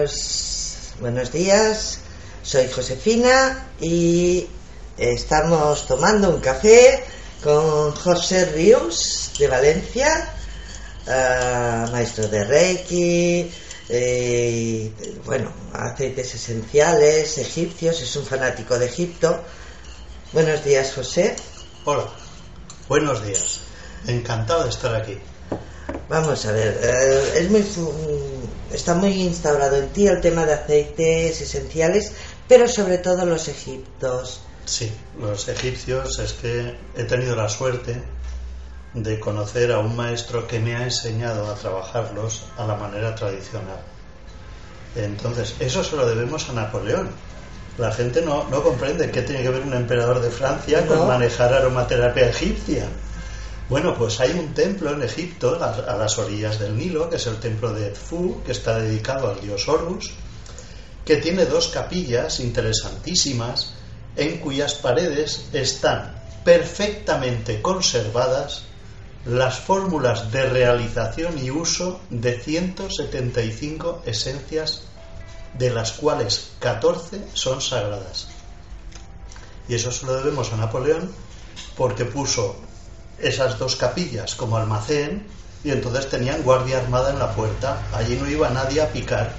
Buenos, buenos días, soy Josefina y estamos tomando un café con José Ríos de Valencia, ah, maestro de Reiki, eh, bueno, aceites esenciales, egipcios, es un fanático de Egipto. Buenos días, José. Hola, buenos días. Encantado de estar aquí. Vamos a ver, eh, es muy, está muy instaurado en ti el tema de aceites esenciales, pero sobre todo los egiptos. Sí, los egipcios es que he tenido la suerte de conocer a un maestro que me ha enseñado a trabajarlos a la manera tradicional. Entonces, eso se lo debemos a Napoleón. La gente no, no comprende qué tiene que ver un emperador de Francia con manejar aromaterapia egipcia. Bueno, pues hay un templo en Egipto, a, las orillas del Nilo, que es el templo de Edfu, que está dedicado al dios Horus, que tiene dos capillas interesantísimas en cuyas paredes están perfectamente conservadas las fórmulas de realización y uso de 175 esencias, de las cuales 14 son sagradas. Y eso se lo debemos a Napoleón porque puso esas dos capillas como almacén y entonces tenían guardia armada en la puerta. Allí no iba nadie a picar.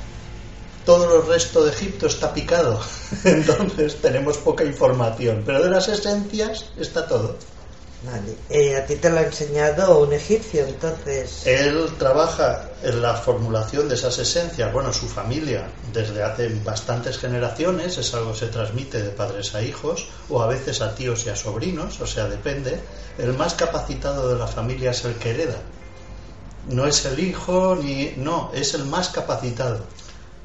Todo el resto de Egipto está picado. Entonces tenemos poca información. Pero de las esencias está todo. Vale. Eh, a ti te lo ha enseñado un egipcio, entonces. Él trabaja en la formulación de esas esencias, bueno, su familia, desde hace bastantes generaciones, es algo que se transmite de padres a hijos, o a veces a tíos y a sobrinos, o sea, depende. El más capacitado de la familia es el que hereda. No es el hijo, ni. No, es el más capacitado.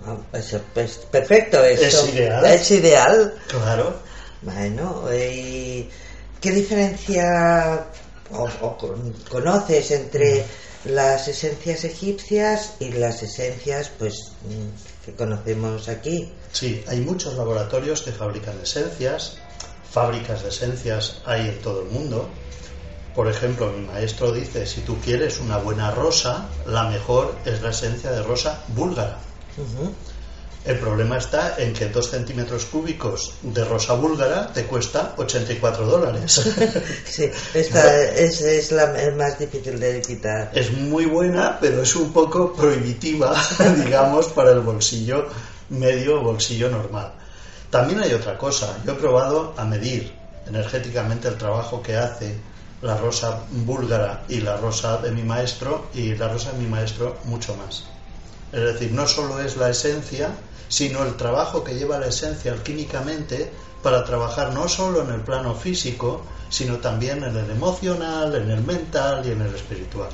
Ah, pues, pues, perfecto, eso. Es ideal. Es ideal. Claro. Bueno, y. ¿Qué diferencia conoces entre las esencias egipcias y las esencias pues que conocemos aquí? Sí, hay muchos laboratorios que fabrican esencias, fábricas de esencias hay en todo el mundo. Por ejemplo, mi maestro dice, si tú quieres una buena rosa, la mejor es la esencia de rosa búlgara. El problema está en que dos centímetros cúbicos de rosa búlgara te cuesta 84 dólares. sí, esta es, la más difícil de quitar. Es muy buena, pero es un poco prohibitiva, digamos, para el bolsillo medio bolsillo normal. También hay otra cosa. Yo he probado a medir energéticamente el trabajo que hace la rosa búlgara y la rosa de mi maestro y la rosa de mi maestro mucho más. Es decir, no solo es la esencia, sino el trabajo que lleva la esencia alquímicamente para trabajar no solo en el plano físico, sino también en el emocional, en el mental y en el espiritual.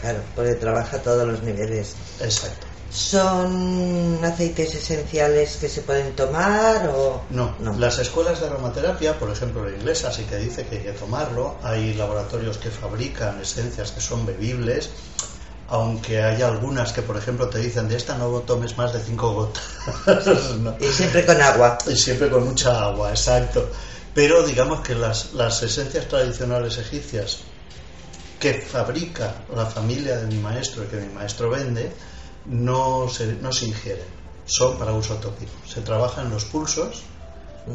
Claro, porque trabaja a todos los niveles. Exacto. ¿Son aceites esenciales que se pueden tomar o...? No, no, las escuelas de aromaterapia, por ejemplo la inglesa, sí que dice que hay que tomarlo. Hay laboratorios que fabrican esencias que son bebibles aunque hay algunas que, por ejemplo, te dicen de esta no tomes más de cinco gotas. Y siempre con agua. Y siempre con mucha agua, exacto. Pero digamos que las, las esencias tradicionales egipcias que fabrica la familia de mi maestro y que mi maestro vende, no se, no se ingieren, son para uso tópico. Se trabaja en los pulsos,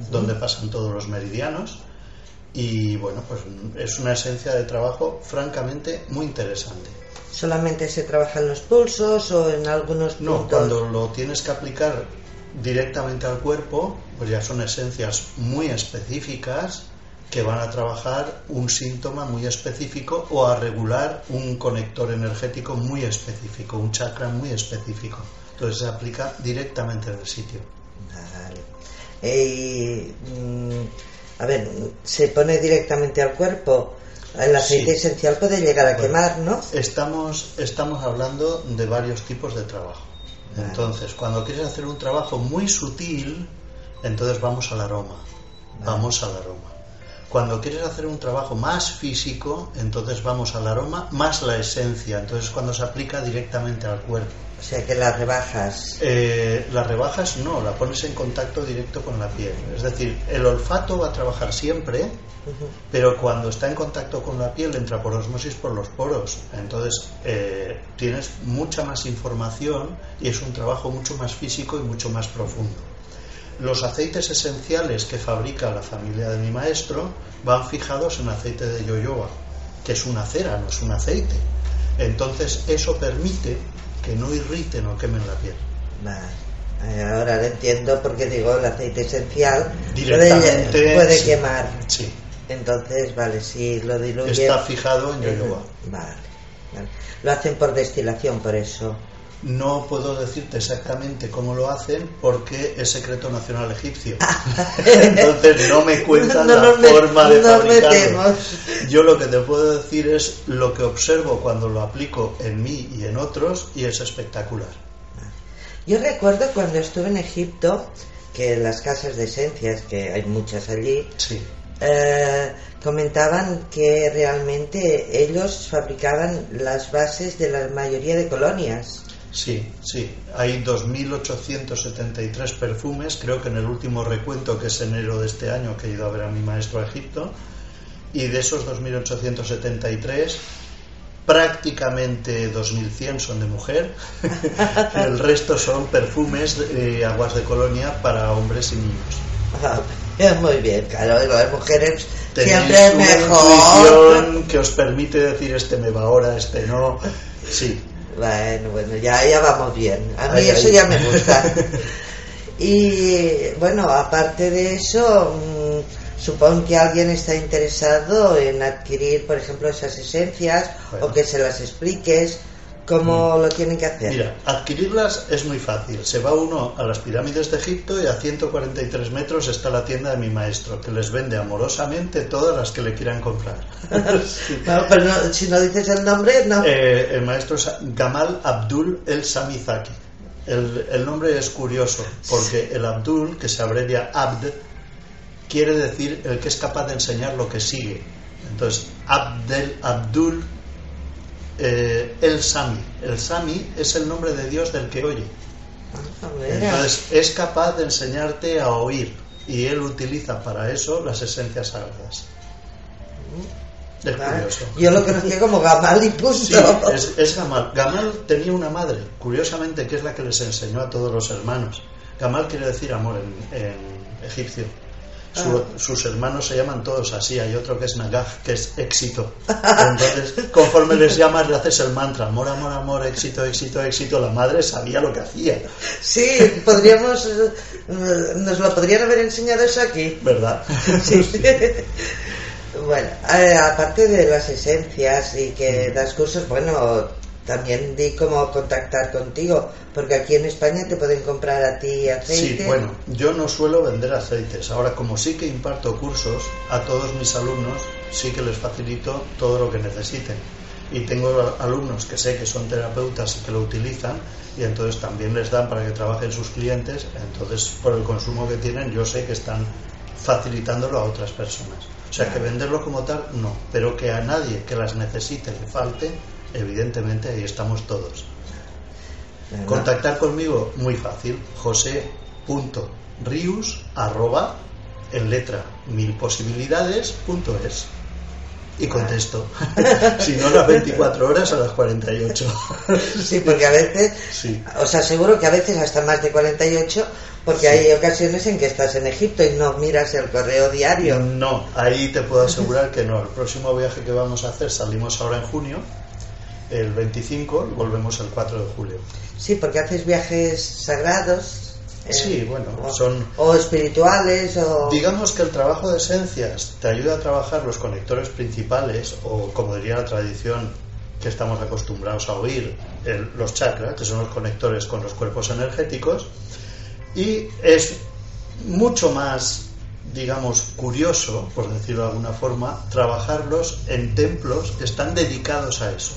donde pasan todos los meridianos, y bueno, pues es una esencia de trabajo francamente muy interesante. ¿Solamente se trabaja en los pulsos o en algunos puntos? No, cuando lo tienes que aplicar directamente al cuerpo, pues ya son esencias muy específicas que van a trabajar un síntoma muy específico o a regular un conector energético muy específico, un chakra muy específico. Entonces se aplica directamente en el sitio. Vale. Eh, mm, a ver, se pone directamente al cuerpo el aceite esencial puede llegar a quemar, ¿no? Estamos, estamos hablando de varios tipos de trabajo. Entonces, cuando quieres hacer un trabajo muy sutil, entonces vamos al aroma. Vamos al aroma. Cuando quieres hacer un trabajo más físico, entonces vamos al aroma más la esencia. Entonces, cuando se aplica directamente al cuerpo. O sea que las rebajas. Eh, las rebajas no, la pones en contacto directo con la piel. Es decir, el olfato va a trabajar siempre, pero cuando está en contacto con la piel entra por osmosis por los poros. Entonces eh, tienes mucha más información y es un trabajo mucho más físico y mucho más profundo. Los aceites esenciales que fabrica la familia de mi maestro van fijados en aceite de yoyoba, que es una cera, no es un aceite. Entonces eso permite que no irriten o quemen la piel. Vale. Eh, Ahora lo entiendo porque digo el aceite esencial Directamente, puede, puede sí. quemar. Sí, Entonces, vale, si lo diluye. está fijado en yoyoba. Vale, vale. Lo hacen por destilación, por eso. No puedo decirte exactamente cómo lo hacen porque es secreto nacional egipcio. Entonces no me cuentan No la forma de fabricarlo. Yo lo que te puedo decir es lo que observo cuando lo aplico en mí y en otros y es espectacular. Yo recuerdo cuando estuve en Egipto que las casas de esencias, que hay muchas allí, Sí, eh, comentaban que realmente ellos fabricaban las bases de la mayoría de colonias. Sí, sí. Hay 2.873 perfumes, creo que en el último recuento, que es enero de este año, que he ido a ver a mi maestro a Egipto, y de esos 2.873, prácticamente 2.100 son de mujer, el resto son perfumes, eh, aguas de colonia para hombres y niños. Ah, Muy bien, claro, las mujeres siempre es mejor. que os permite decir este me va ahora, este no. Sí, Bueno, bueno, ya, ya vamos bien. A mí eso ya me gusta. Y bueno, aparte de eso, mm, supongo que alguien está interesado en adquirir, por ejemplo, esas esencias Bueno. o que se las expliques cómo lo tienen que hacer. Mira, adquirirlas es muy fácil. Se va uno a las pirámides de Egipto y a 143 metros está la tienda de mi maestro, que les vende amorosamente todas las que le quieran comprar. Sí. Pero no- si no dices el nombre, no. Eh, el maestro es Gamal Abdul El Samizaki. El, el nombre es curioso, porque el Abdul, que se abrevia Abd, quiere decir el que es capaz de enseñar lo que sigue. Entonces, Abdel Abdul eh, El Sami. El Sami es el nombre de Dios del que oye. Ah. Entonces, es capaz de enseñarte a oír. Y él utiliza para eso las esencias sagradas. Es Vale. curioso. Yo lo conocía como Gamal y punto. Sí, es, es Gamal. Gamal tenía una madre, curiosamente, que es la que les enseñó a todos los hermanos. Gamal quiere decir amor en, en egipcio. Su- Ah. Sus hermanos se llaman todos así. Hay otro que es Nagaj, que es éxito. Entonces, conforme les llamas, le haces el mantra: amor, amor, amor, éxito, éxito, éxito. La madre sabía lo que hacía, Sí, podríamos. Nos lo podrían haber enseñado eso aquí. ¿verdad? Sí. bueno, eh, aparte de las esencias y que das cursos, bueno, también di cómo contactar contigo, porque aquí en España te pueden comprar a ti aceite. Sí, bueno, yo no suelo vender aceites. Ahora, como sí que imparto cursos, a todos mis alumnos sí que les facilito todo lo que necesiten. Y tengo alumnos que sé que son terapeutas y que lo utilizan, y entonces también les dan para que trabajen sus clientes. Entonces, por el consumo que tienen, yo sé que están facilitándolo a otras personas. O sea, que venderlo como tal, no. Pero que a nadie que las necesite le falte, evidentemente ahí estamos todos. ¿verdad? Contactar conmigo, muy fácil, josé.rius arroba en letra milposibilidades.es y contesto. si no, las 24 horas a las 48. Sí, porque a veces, Sí. os aseguro que a veces hasta más de 48, porque hay ocasiones en que estás en Egipto y no miras el correo diario. No, ahí te puedo asegurar que no. El próximo viaje que vamos a hacer salimos ahora en junio, el 25, y volvemos el 4 de julio. Sí, porque haces viajes sagrados. eh, Sí, bueno, o, son- o espirituales o Digamos que el trabajo de esencias te ayuda a trabajar los conectores principales, o como diría la tradición que estamos acostumbrados a oír, el- los chakras, que son los conectores con los cuerpos energéticos, y es mucho más, digamos, curioso, por decirlo de alguna forma, trabajarlos en templos que están dedicados a eso.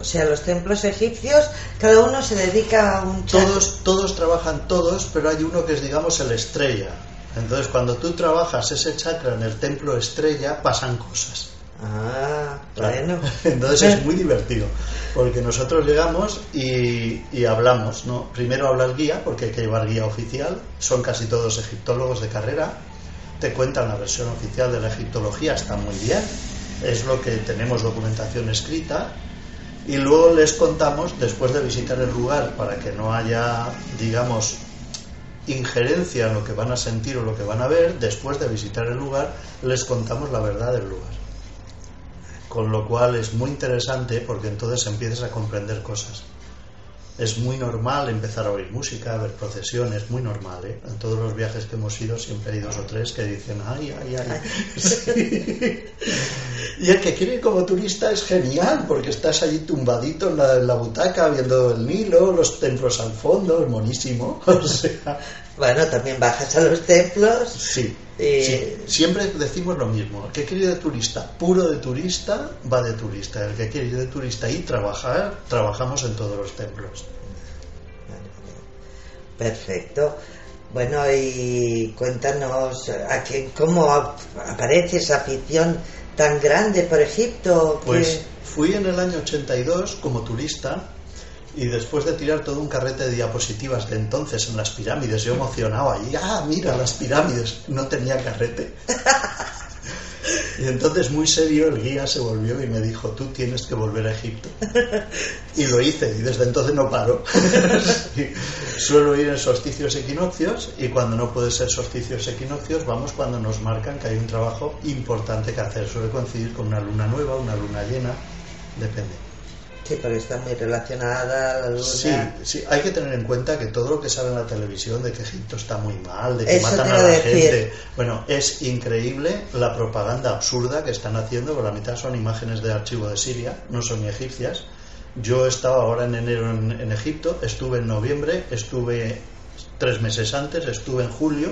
O sea, los templos egipcios, cada uno se dedica a un. Todos, todos trabajan todos, pero hay uno que es, digamos, el estrella. Entonces, cuando tú trabajas ese chakra en el templo estrella, pasan cosas. Ah, bueno. Entonces es muy divertido, porque nosotros llegamos y, y, hablamos, ¿no? Primero habla el guía, porque hay que llevar guía oficial, son casi todos egiptólogos de carrera, te cuentan la versión oficial de la egiptología, está muy bien, es lo que tenemos documentación escrita, y luego les contamos, después de visitar el lugar, para que no haya, digamos, injerencia en lo que van a sentir o lo que van a ver, después de visitar el lugar, les contamos la verdad del lugar. Con lo cual es muy interesante porque entonces empiezas a comprender cosas es muy normal empezar a oír música, a ver procesiones, muy normal. ¿eh? En todos los viajes que hemos ido siempre hay dos o tres que dicen, ay, ay, ay. Y el que quiere ir como turista es genial, porque estás allí tumbadito en la, butaca viendo el Nilo, los templos al fondo, es monísimo. O sea... Bueno, también bajas a los templos. Sí, Siempre decimos lo mismo. El que quiere ir de turista, puro de turista, va de turista. El que quiere ir de turista y trabajar, trabajamos en todos los templos. Perfecto. Bueno, y cuéntanos a qué, cómo aparece esa afición tan grande por Egipto. Pues fui en el año 82 como turista y después de tirar todo un carrete de diapositivas de entonces en las pirámides, yo emocionaba y ah, mira las pirámides, no tenía carrete. Y entonces muy serio el guía se volvió y me dijo, tú tienes que volver a Egipto. Y lo hice y desde entonces no paro. Suelo ir en solsticios equinoccios y cuando no puede ser solsticios equinoccios vamos cuando nos marcan que hay un trabajo importante que hacer. Suele coincidir con una luna nueva, una luna llena, depende. Sí, porque está muy relacionada la luna. Sí, sí, hay que tener en cuenta que todo lo que sale en la televisión de que Egipto está muy mal, de que matan a la gente. Bueno, es increíble la propaganda absurda que están haciendo, porque la mitad son imágenes de archivo de Siria, no son ni egipcias. Yo estaba ahora en enero en, Egipto, estuve en noviembre, estuve tres meses antes, estuve en julio,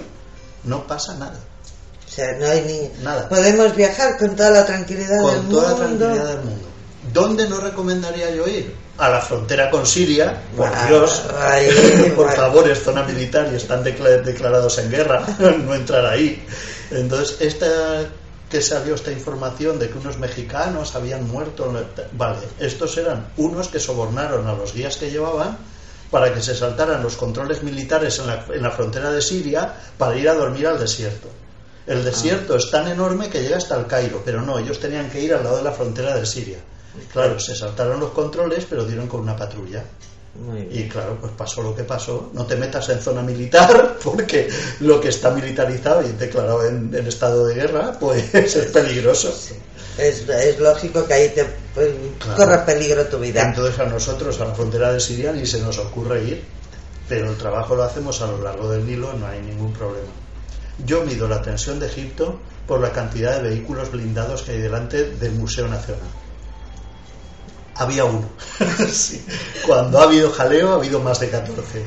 no pasa nada. O sea, no hay ni... Nada. Podemos viajar con toda la tranquilidad del mundo. Con toda la tranquilidad del mundo. ¿Dónde no recomendaría yo ir? A la frontera con Siria, por Dios, por favor, es zona militar y están declarados en guerra, no entrar ahí. Entonces, esta que salió esta información de que unos mexicanos habían muerto, vale, estos eran unos que sobornaron a los guías que llevaban para que se saltaran los controles militares en la, en la frontera de Siria para ir a dormir al desierto. El desierto ah. es tan enorme que llega hasta el Cairo, pero no, ellos tenían que ir al lado de la frontera de Siria. Claro, se saltaron los controles, pero dieron con una patrulla. Y claro, pues pasó lo que pasó. No te metas en zona militar, porque lo que está militarizado y declarado en, estado de guerra, pues es peligroso. Es, es, lógico que ahí te pues, corre peligro tu vida. Entonces a nosotros, a la frontera de Siria, ni se nos ocurre ir, pero el trabajo lo hacemos a lo largo del Nilo, no hay ningún problema. Yo mido la tensión de Egipto por la cantidad de vehículos blindados que hay delante del Museo Nacional había uno. Cuando ha habido jaleo, ha habido más de 14.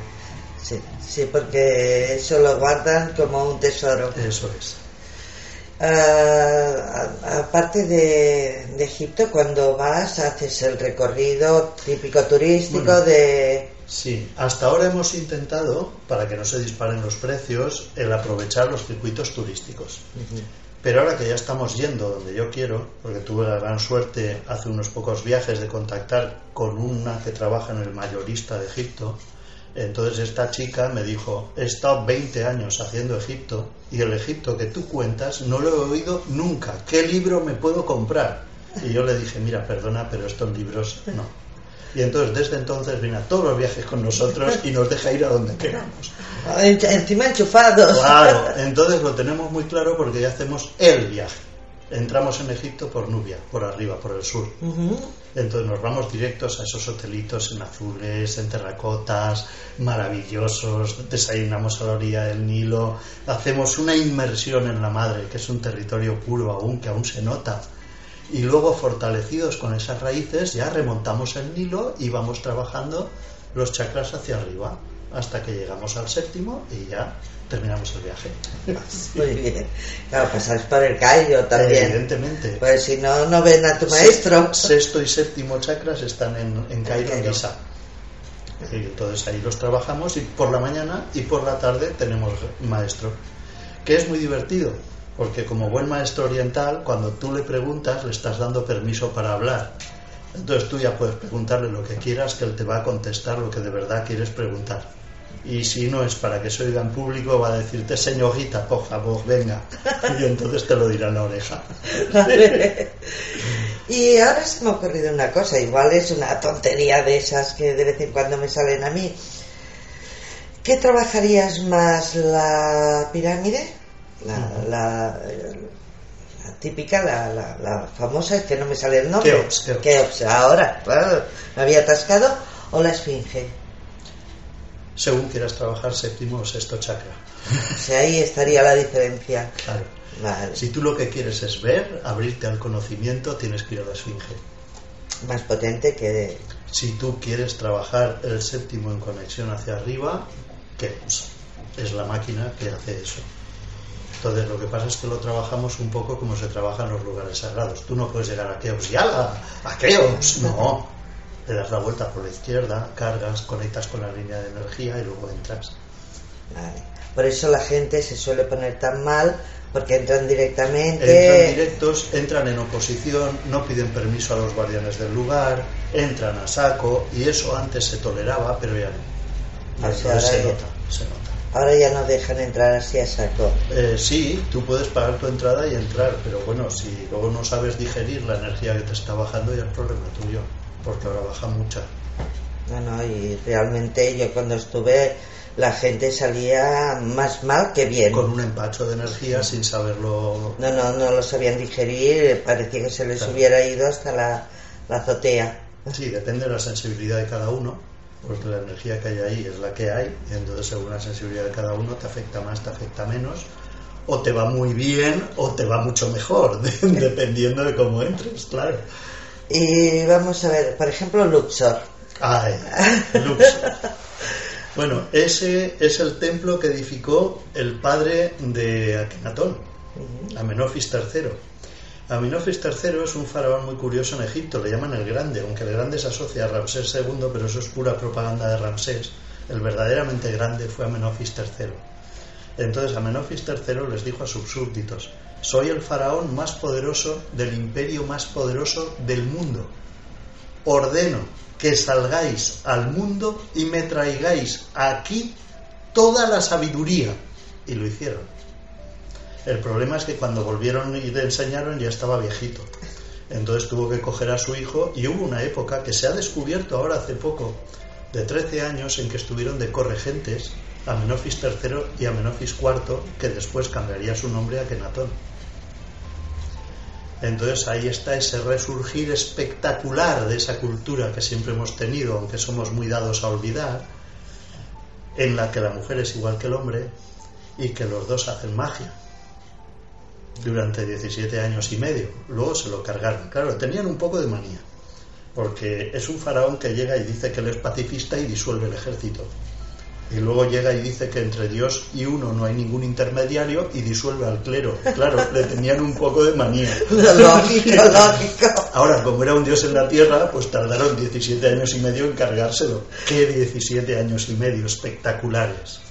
Sí, sí, porque eso lo guardan como un tesoro. Eso es. Ah, aparte de, Egipto, cuando vas, haces el recorrido típico turístico de... Sí, hasta ahora hemos intentado, para que no se disparen los precios, el aprovechar los circuitos turísticos. Pero ahora que ya estamos yendo donde yo quiero, porque tuve la gran suerte hace unos pocos viajes de contactar con una que trabaja en el mayorista de Egipto, entonces esta chica me dijo, he estado 20 años haciendo Egipto y el Egipto que tú cuentas no lo he oído nunca. ¿Qué libro me puedo comprar? Y yo le dije, mira, perdona, pero estos libros no. Y entonces desde entonces viene a todos los viajes con nosotros y nos deja ir a donde queramos. Encima enchufados. Claro, entonces lo tenemos muy claro porque ya hacemos el viaje. Entramos en Egipto por Nubia, por arriba, por el sur. Entonces nos vamos directos a esos hotelitos en azules, en terracotas, maravillosos. Desayunamos a la orilla del Nilo. Hacemos una inmersión en la madre, que es un territorio puro aún, que aún se nota y luego fortalecidos con esas raíces ya remontamos el Nilo y vamos trabajando los chakras hacia arriba hasta que llegamos al séptimo y ya terminamos el viaje. Muy bien. Claro, pasáis por el Cairo también. Evidentemente. Pues si no, no ven a tu maestro. Sexto y séptimo chakras están en, en Cairo, en Giza. Entonces ahí los trabajamos y por la mañana y por la tarde tenemos maestro. Que es muy divertido Porque como buen maestro oriental, cuando tú le preguntas, le estás dando permiso para hablar. Entonces tú ya puedes preguntarle lo que quieras, que él te va a contestar lo que de verdad quieres preguntar. Y si no es para que se oiga en público, va a decirte, señorita, por favor, venga. Y entonces te lo dirá en la oreja. y ahora se me ha ocurrido una cosa, igual es una tontería de esas que de vez en cuando me salen a mí. ¿Qué trabajarías más, la pirámide? La, la, la típica, la, la, famosa, es que no me sale el nombre. Keops, ahora, claro, me había atascado. ¿O la esfinge? Según quieras trabajar séptimo o sexto chakra. O sea, ahí estaría la diferencia. Claro. Si tú lo que quieres es ver, abrirte al conocimiento, tienes que ir a la esfinge. Más potente que... Si tú quieres trabajar el séptimo en conexión hacia arriba, que es la máquina que hace eso. Entonces lo que pasa es que lo trabajamos un poco como se trabaja en los lugares sagrados. Tú no puedes llegar a Keops y ¡ala! ¡A Keops! No. Le das la vuelta por la izquierda, cargas, conectas con la línea de energía y luego entras. Por eso la gente se suele poner tan mal porque entran directamente. Entran directos, entran en oposición, no piden permiso a los guardianes del lugar, entran a saco y eso antes se toleraba, pero ya no. se nota, se nota. Ahora ya no dejan entrar así a saco. Eh, sí, tú puedes pagar tu entrada y entrar, pero bueno, si luego no sabes digerir la energía que te está bajando, ya es problema tuyo, porque ahora baja mucha. No, no, y realmente yo cuando estuve, la gente salía más mal que bien. Con un empacho de energía sin saberlo. No, no, no lo sabían digerir, parecía que se les hubiera ido hasta la, la azotea. Sí, depende de la sensibilidad de cada uno porque la energía que hay ahí es la que hay, y entonces según la sensibilidad de cada uno te afecta más, te afecta menos, o te va muy bien o te va mucho mejor, dependiendo de cómo entres, claro. Y vamos a ver, por ejemplo, Luxor. Ay, Luxor. Bueno, ese es el templo que edificó el padre de Akenatón, Amenofis III Amenofis III es un faraón muy curioso en Egipto, le llaman el Grande, aunque el Grande se asocia a Ramsés II, pero eso es pura propaganda de Ramsés. El verdaderamente grande fue Amenofis III. Entonces Amenofis III les dijo a sus súbditos, soy el faraón más poderoso del imperio más poderoso del mundo. Ordeno que salgáis al mundo y me traigáis aquí toda la sabiduría. Y lo hicieron. El problema es que cuando volvieron y le enseñaron ya estaba viejito. Entonces tuvo que coger a su hijo y hubo una época que se ha descubierto ahora hace poco, de 13 años, en que estuvieron de corregentes a Menofis III y a Menofis IV, que después cambiaría su nombre a Kenatón. Entonces ahí está ese resurgir espectacular de esa cultura que siempre hemos tenido, aunque somos muy dados a olvidar, en la que la mujer es igual que el hombre y que los dos hacen magia durante 17 años y medio. Luego se lo cargaron. Claro, tenían un poco de manía, porque es un faraón que llega y dice que él es pacifista y disuelve el ejército. Y luego llega y dice que entre Dios y uno no hay ningún intermediario y disuelve al clero. Claro, le tenían un poco de manía. Lógico, lógico. Ahora, como era un Dios en la tierra, pues tardaron 17 años y medio en cargárselo. ¿Qué 17 años y medio espectaculares?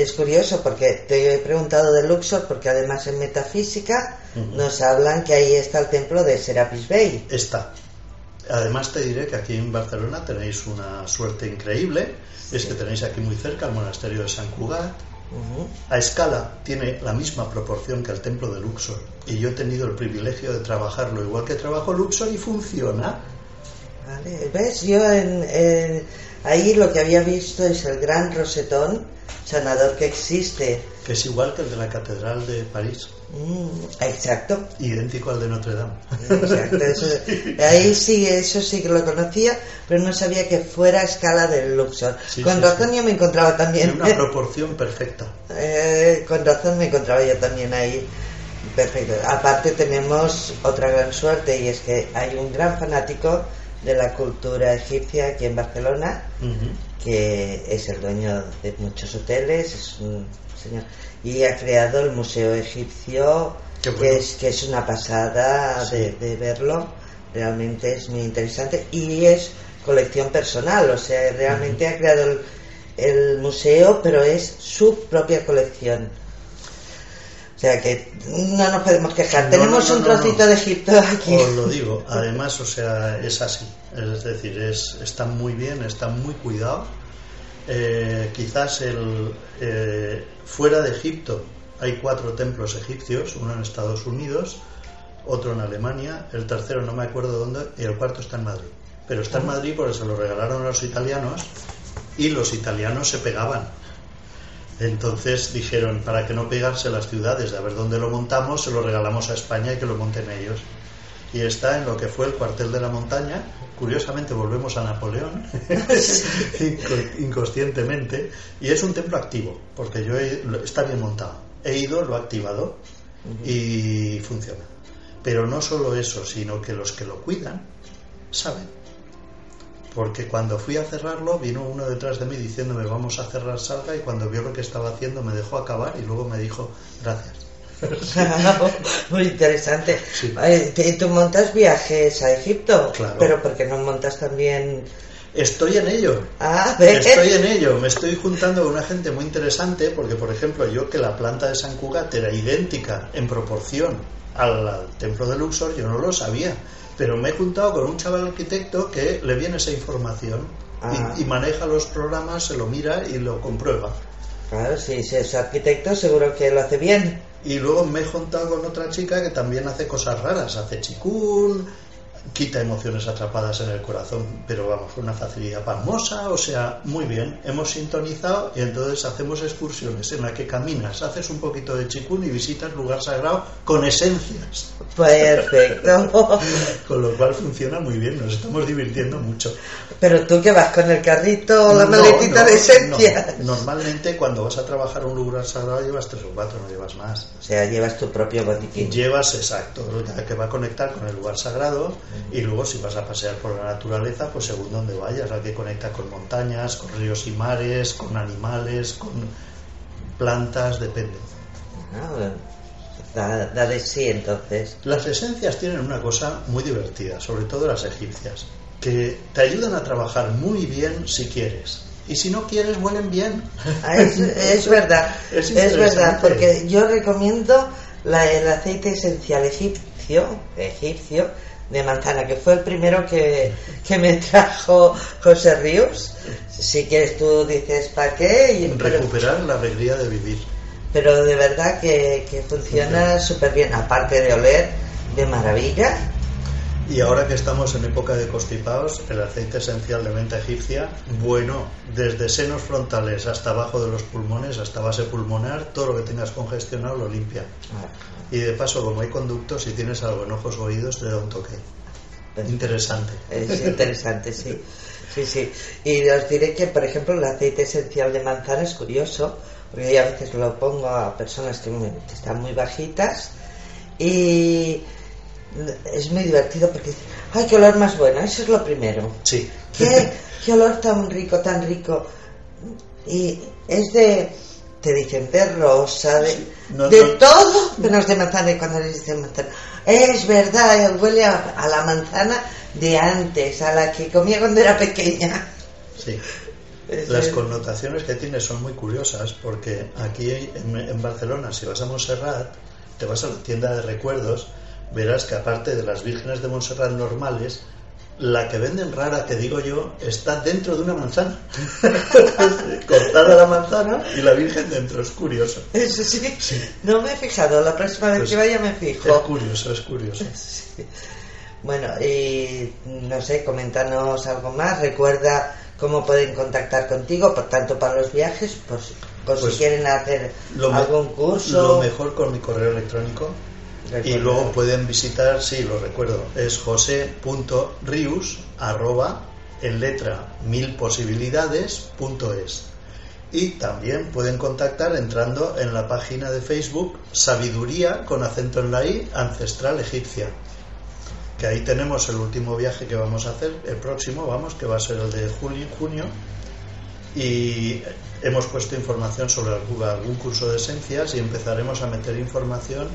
Es curioso porque te he preguntado de Luxor porque además en metafísica nos hablan que ahí está el templo de Serapis Bey. Está. Además te diré que aquí en Barcelona tenéis una suerte increíble, es que tenéis aquí muy cerca el monasterio de San Cugat. A escala tiene la misma proporción que el templo de Luxor y yo he tenido el privilegio de trabajarlo igual que trabajo Luxor y funciona. Vale. ¿Ves? Yo en, ahí lo que había visto es el gran rosetón sanador que existe. Que es igual que el de la Catedral de París. Mm, exacto. Idéntico al de Notre Dame. Exacto. ahí sí, eso sí que lo conocía, pero no sabía que fuera a escala del Luxor. con razón yo me encontraba también. En una proporción perfecta. Eh, con razón me encontraba yo también ahí. Perfecto. Aparte tenemos otra gran suerte y es que hay un gran fanático de la cultura egipcia aquí en Barcelona que es el dueño de muchos hoteles, es un señor, y ha creado el Museo Egipcio, que, es, que es una pasada de, verlo, realmente es muy interesante, y es colección personal, o sea, realmente ha creado el, el, museo, pero es su propia colección. Sea que no nos podemos quejar. No, Tenemos no, no, un trocito de Egipto aquí. Os lo digo, además, o sea, es así. Es decir, es, está muy bien, está muy cuidado. Eh, quizás el, eh, fuera de Egipto hay cuatro templos egipcios, uno en Estados Unidos, otro en Alemania, el tercero no me acuerdo dónde, y el cuarto está en Madrid. Pero está en Madrid porque se lo regalaron a los italianos y los italianos se pegaban. Entonces dijeron, para que no pegarse las ciudades de a ver dónde lo montamos, se lo regalamos a España y que lo monten ellos. Y está en lo que fue el cuartel de la montaña. Curiosamente volvemos a Napoleón, inco- inconscientemente, y es un templo activo, porque yo he- está bien montado. He ido, lo he activado y funciona. Pero no solo eso, sino que los que lo cuidan saben. Porque cuando fui a cerrarlo, vino uno detrás de mí diciéndome vamos a cerrar salga y cuando vio lo que estaba haciendo me dejó acabar y luego me dijo gracias. Muy interesante. Sí. Eh, ¿y ¿Tú montas viajes a Egipto? Claro. Pero porque no montas también... Estoy en ello. Ah. Estoy en ello, me estoy juntando con una gente muy interesante porque, por ejemplo, yo que la planta de San Cugat era idéntica en proporción al, al templo de Luxor, yo no lo sabía. Pero me he juntado con un chaval arquitecto que le viene esa información Ah. y, y maneja los programas, se lo mira y lo comprueba. Claro, sí, si es arquitecto seguro que lo hace bien. Y luego me he juntado con otra chica que también hace cosas raras, hace chikun, quita emociones atrapadas en el corazón, pero vamos, una facilidad pasmosa, o sea, muy bien, hemos sintonizado y entonces hacemos excursiones en las que caminas, haces un poquito de chikun y visitas lugar sagrado con esencias, Perfecto. con lo cual funciona muy bien, nos estamos divirtiendo mucho. Pero tú que vas con el carrito o la No, maletita no, de esencias. no. Normalmente cuando vas a trabajar a un lugar sagrado llevas tres o cuatro, no llevas más. O sea, llevas tu propio botiquín. Llevas, exacto, que va a conectar con el lugar sagrado y luego si vas a pasear por la naturaleza, pues según donde vayas, la que conecta con montañas, con ríos y mares, con animales, con plantas, depende. Ah, bueno. da, da de sí entonces. Las esencias tienen una cosa muy divertida, sobre todo las egipcias, que te ayudan a trabajar muy bien si quieres. Y si no quieres, huelen bien. Ah, es, es verdad, Es es, verdad, porque yo recomiendo la- el aceite esencial egipcio, egipcio de manzana, que fue el primero que, que me trajo José Ríos. Si quieres tú dices para qué, y- pero, Recuperar la alegría de vivir. pero de verdad que, que funciona súper bien, aparte de oler de maravilla. Y ahora que estamos en época de constipados, el aceite esencial de menta egipcia, bueno, desde senos frontales hasta abajo de los pulmones, hasta base pulmonar, todo lo que tengas congestionado lo limpia. Y de paso, como hay conductos, si tienes algo en ojos o oídos, te da un toque. Interesante. Es interesante, sí. Sí, sí. Y os diré que, por ejemplo, el aceite esencial de manzana es curioso, porque yo a veces lo pongo a personas que, están muy bajitas y es muy divertido porque dicen, ¡ay, qué olor más bueno! Eso es lo primero. Sí. ¿Qué, qué olor tan rico, tan rico? Y es de, te dicen, de rosa, de, No, de no. todo menos de manzana. Y cuando les dicen manzana, es verdad, huele a, a la manzana de antes, a la que comía cuando era pequeña. Sí. Las connotaciones que tiene son muy curiosas porque aquí en, en Barcelona, si vas a Montserrat, te vas a la tienda de recuerdos, verás que aparte de las vírgenes de Montserrat normales, la que venden rara, que digo yo, está dentro de una manzana. Cortada la manzana y la virgen dentro, es curioso. Eso sí, no me he fijado, la próxima vez Pues que vaya me Es fijo. curioso, es curioso. Sí. Bueno, y no sé, coméntanos algo más. Recuerda cómo pueden contactar contigo, por tanto para los viajes, por, si- por Pues, si quieren hacer algún curso. lo mejor con mi correo electrónico Y luego pueden visitar, sí, lo recuerdo, es jose.rius arroba en letra milposibilidades.es. Y también pueden contactar entrando en la página de Facebook Sabiduría con acento en la I Ancestral Egipcia. Que ahí tenemos el último viaje que vamos a hacer, el próximo, vamos, que va a ser el de julio, junio. Y hemos puesto información sobre algún curso de esencias y empezaremos a meter información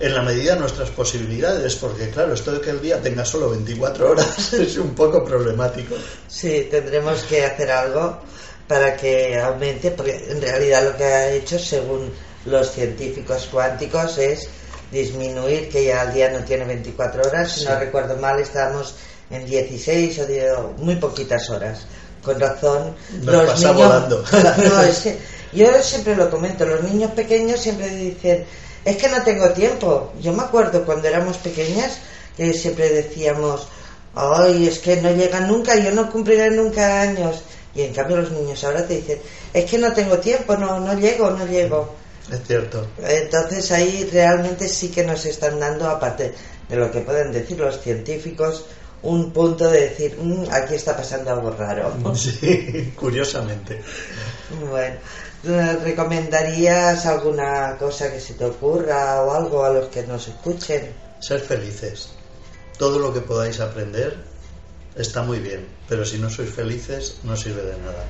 en la medida de nuestras posibilidades, porque claro, esto de que el día tenga solo 24 horas es un poco problemático. Sí, tendremos que hacer algo para que aumente, porque en realidad lo que ha hecho, según los científicos cuánticos es disminuir, que ya el día no tiene 24 horas, si no recuerdo mal, estábamos en 16 o muy poquitas horas. Con razón, los niños. Volando. yo siempre lo comento, los niños pequeños siempre dicen, es que no tengo tiempo. Yo me acuerdo cuando éramos pequeñas que siempre decíamos, ay, es que no llegan nunca, yo no cumpliré nunca años. Y en cambio los niños ahora te dicen, es que no tengo tiempo, no, no llego, no llego. Es cierto. Entonces ahí realmente sí que nos están dando, aparte de lo que pueden decir los científicos, un punto de decir, mm, aquí está pasando algo raro. Sí, curiosamente. Bueno, ¿recomendarías alguna cosa que se te ocurra o algo a los que nos escuchen? Ser felices. Todo lo que podáis aprender está muy bien, pero si no sois felices no sirve de nada.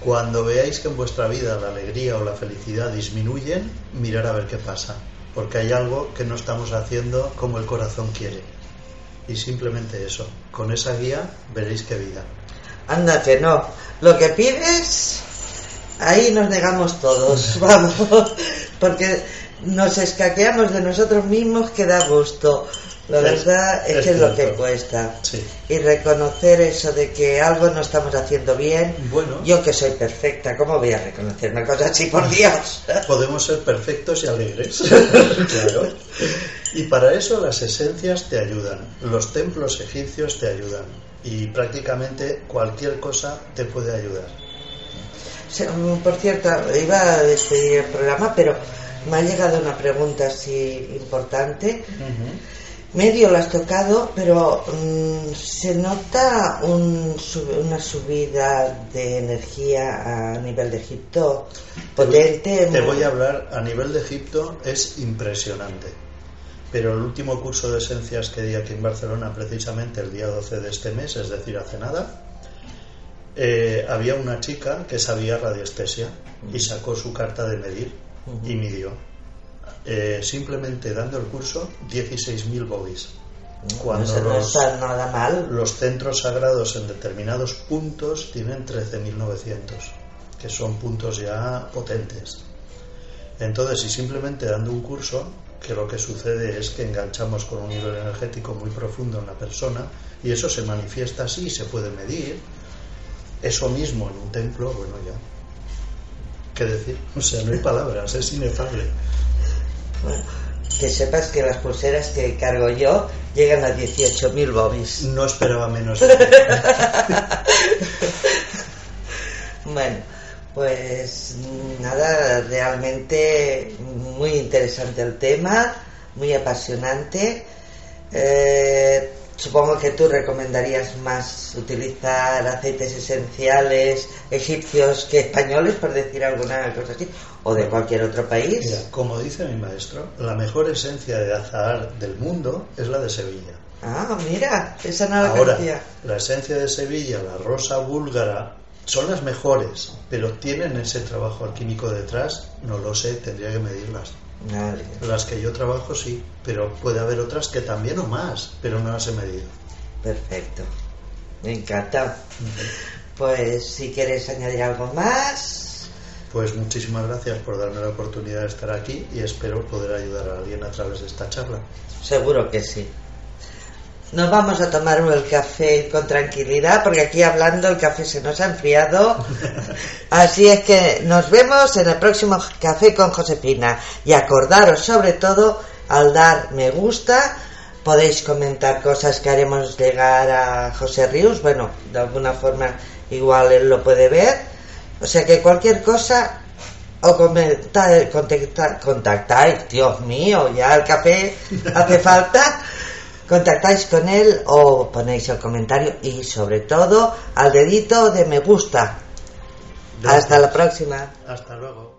Cuando veáis que en vuestra vida la alegría o la felicidad disminuyen, mirar a ver qué pasa, porque hay algo que no estamos haciendo como el corazón quiere. Y simplemente eso, con esa guía veréis qué vida. Anda que no, lo que pides, ahí nos negamos todos, vamos, porque nos escaqueamos de nosotros mismos que da gusto. La verdad es, que es lo que cuesta. Y reconocer eso de que algo no estamos haciendo bien. Bueno. Yo que soy perfecta, ¿cómo voy a reconocer una cosa así, por Dios? Podemos ser perfectos y alegres. claro. Y para eso las esencias te ayudan. Los templos egipcios te ayudan. Y prácticamente cualquier cosa te puede ayudar. Mm, por cierto, iba a despedir el programa, pero me ha llegado una pregunta así importante medio lo has tocado, pero mm, se nota una subida de energía a nivel de Egipto potente. Te voy a hablar, a nivel de Egipto es impresionante. Pero el último curso de esencias que di aquí en Barcelona, precisamente el día 12 de este mes, es decir, hace nada, eh, había una chica que sabía radiestesia y sacó su carta de medir y midió eh, simplemente dando el curso 16.000 bobbies. Cuando no los, nada mal. los centros sagrados en determinados puntos tienen 13.900, que son puntos ya potentes. Entonces, y simplemente dando un curso, que lo que sucede es que enganchamos con un nivel energético muy profundo en la persona y eso se manifiesta así, se puede medir. Eso mismo en un templo, bueno, ya. ¿Qué decir? O sea, no hay palabras, es inefable que sepas que las pulseras que cargo yo llegan a 18.000 bobis. No esperaba menos. bueno, pues nada, realmente muy interesante el tema, muy apasionante. Eh, Supongo que tú recomendarías más utilizar aceites esenciales egipcios que españoles, por decir alguna cosa así, o de cualquier otro país. Mira, como dice mi maestro, la mejor esencia de azahar del mundo es la de Sevilla. Ah, mira, esa no la Ahora, La esencia de Sevilla, la rosa búlgara, son las mejores, pero tienen ese trabajo alquímico detrás, no lo sé, tendría que medirlas. Las que yo trabajo sí, pero puede haber otras que también o más, pero no las he medido. Perfecto. Me encanta. Pues si quieres añadir algo más. Pues muchísimas gracias por darme la oportunidad de estar aquí y espero poder ayudar a alguien a través de esta charla. Seguro que sí. Nos vamos a tomar el café con tranquilidad porque aquí hablando el café se nos ha enfriado. Así es que nos vemos en el próximo café con Josefina. Y acordaros sobre todo al dar me gusta. Podéis comentar cosas que haremos llegar a José Ríos. Bueno, de alguna forma igual él lo puede ver. O sea que cualquier cosa o comentar, contactar, contactáis, Dios mío, ya el café hace falta contactáis con él o ponéis el comentario y sobre todo al dedito de me gusta. Hasta la próxima. Hasta luego.